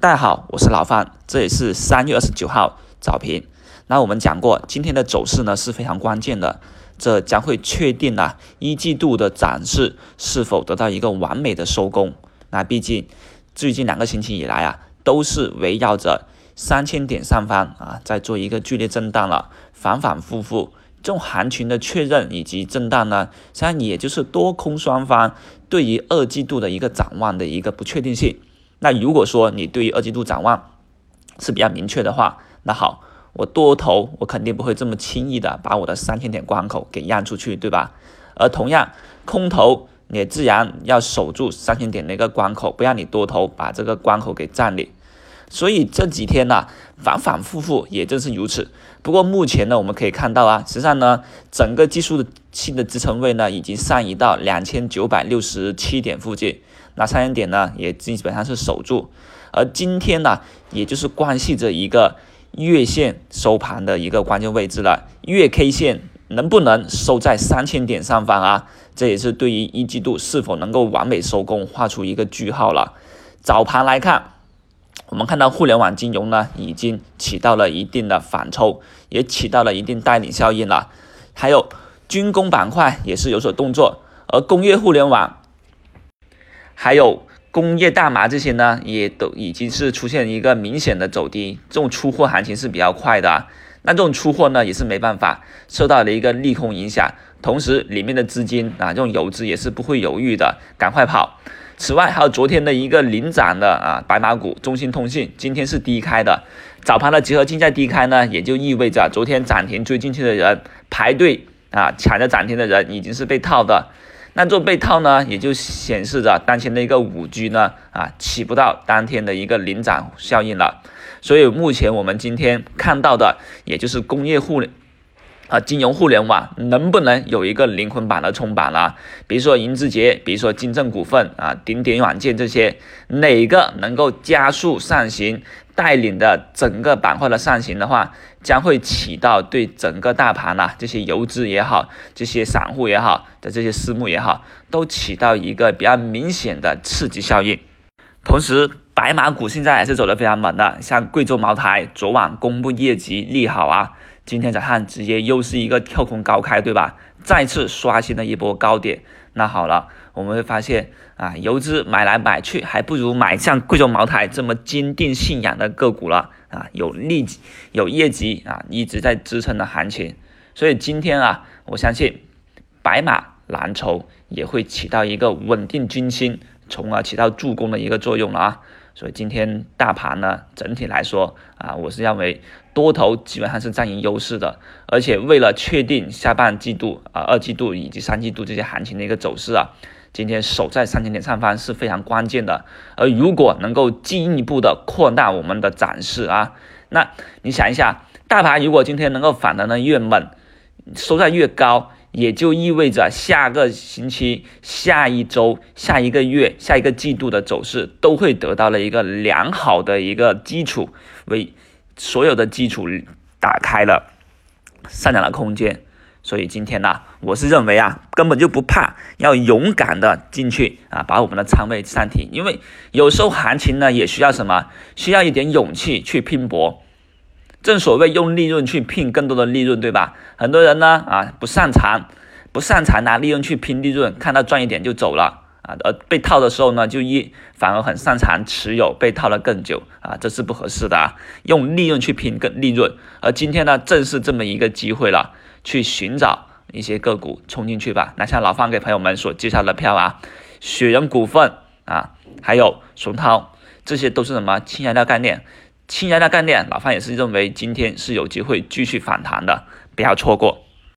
大家好，我是老范，这里是三月二十九号早评。那我们讲过，今天的走势呢是非常关键的，这将会确定了一季度的涨势是否得到一个完美的收工。那毕竟最近两个星期以来啊，都是围绕着三千点上方啊，在做一个剧烈震荡了，反反复复。这种行情的确认以及震荡呢，实际上也就是多空双方对于二季度的一个展望的一个不确定性。那如果说你对于二季度展望是比较明确的话，那好，我多头我肯定不会这么轻易的把我的三千点关口给让出去，对吧？而同样，空头也自然要守住三千点的一个关口，不让你多头把这个关口给占领。所以这几天呢，反反复复也正是如此。不过目前呢，我们可以看到啊，实际上呢，整个技术的新的支撑位呢，已经上移到两千九百六十七点附近。那三千点呢，也基本上是守住，而今天呢，也就是关系着一个月线收盘的一个关键位置了。月 K 线能不能收在三千点上方啊？这也是对于一季度是否能够完美收工画出一个句号了。早盘来看，我们看到互联网金融呢，已经起到了一定的反抽，也起到了一定带领效应了。还有军工板块也是有所动作，而工业互联网。还有工业大麻这些呢，也都已经是出现一个明显的走低，这种出货行情是比较快的。那这种出货呢，也是没办法受到了一个利空影响，同时里面的资金啊，这种游资也是不会犹豫的，赶快跑。此外，还有昨天的一个领涨的啊白马股中兴通信，今天是低开的，早盘的集合竞价低开呢，也就意味着昨天涨停追进去的人排队 啊抢着涨停的人已经是被套的。那做被套呢，也就显示着当前的一个五 G 呢，啊，起不到当天的一个领涨效应了。所以目前我们今天看到的，也就是工业互联啊，金融互联网能不能有一个灵魂版的冲板了？比如说银之杰，比如说金正股份啊，顶点软件这些，哪个能够加速上行？带领的整个板块的上行的话，将会起到对整个大盘呐，这些游资也好，这些散户也好的这些私募也好，都起到一个比较明显的刺激效应。同时，白马股现在也是走得非常猛的，像贵州茅台昨晚公布业绩利好啊，今天早上直接又是一个跳空高开，对吧？再次刷新了一波高点。那好了，我们会发现啊，游资买来买去，还不如买像贵州茅台这么坚定信仰的个股了啊，有利有业绩啊，一直在支撑的行情。所以今天啊，我相信白马蓝筹也会起到一个稳定军心，从而起到助攻的一个作用了啊。所以今天大盘呢，整体来说啊，我是认为多头基本上是占赢优势的，而且为了确定下半季度啊、二季度以及三季度这些行情的一个走势啊，今天守在三千点上方是非常关键的。而如果能够进一步的扩大我们的展示啊，那你想一下，大盘如果今天能够反弹的越猛，收在越高。也就意味着下个星期、下一周、下一个月、下一个季度的走势都会得到了一个良好的一个基础，为所有的基础打开了上涨的空间。所以今天呢，我是认为啊，根本就不怕，要勇敢的进去啊，把我们的仓位上提。因为有时候行情呢，也需要什么？需要一点勇气去拼搏。正所谓用利润去拼更多的利润，对吧？很多人呢啊不擅长，不擅长拿利润去拼利润，看到赚一点就走了啊，而被套的时候呢就一反而很擅长持有，被套了更久啊，这是不合适的啊。用利润去拼更利润，而今天呢正是这么一个机会了，去寻找一些个股冲进去吧。那像老方给朋友们所介绍的票啊，雪人股份啊，还有熊涛，这些都是什么氢燃料概念。氢燃料概念，老范也是认为今天是有机会继续反弹的，不要错过。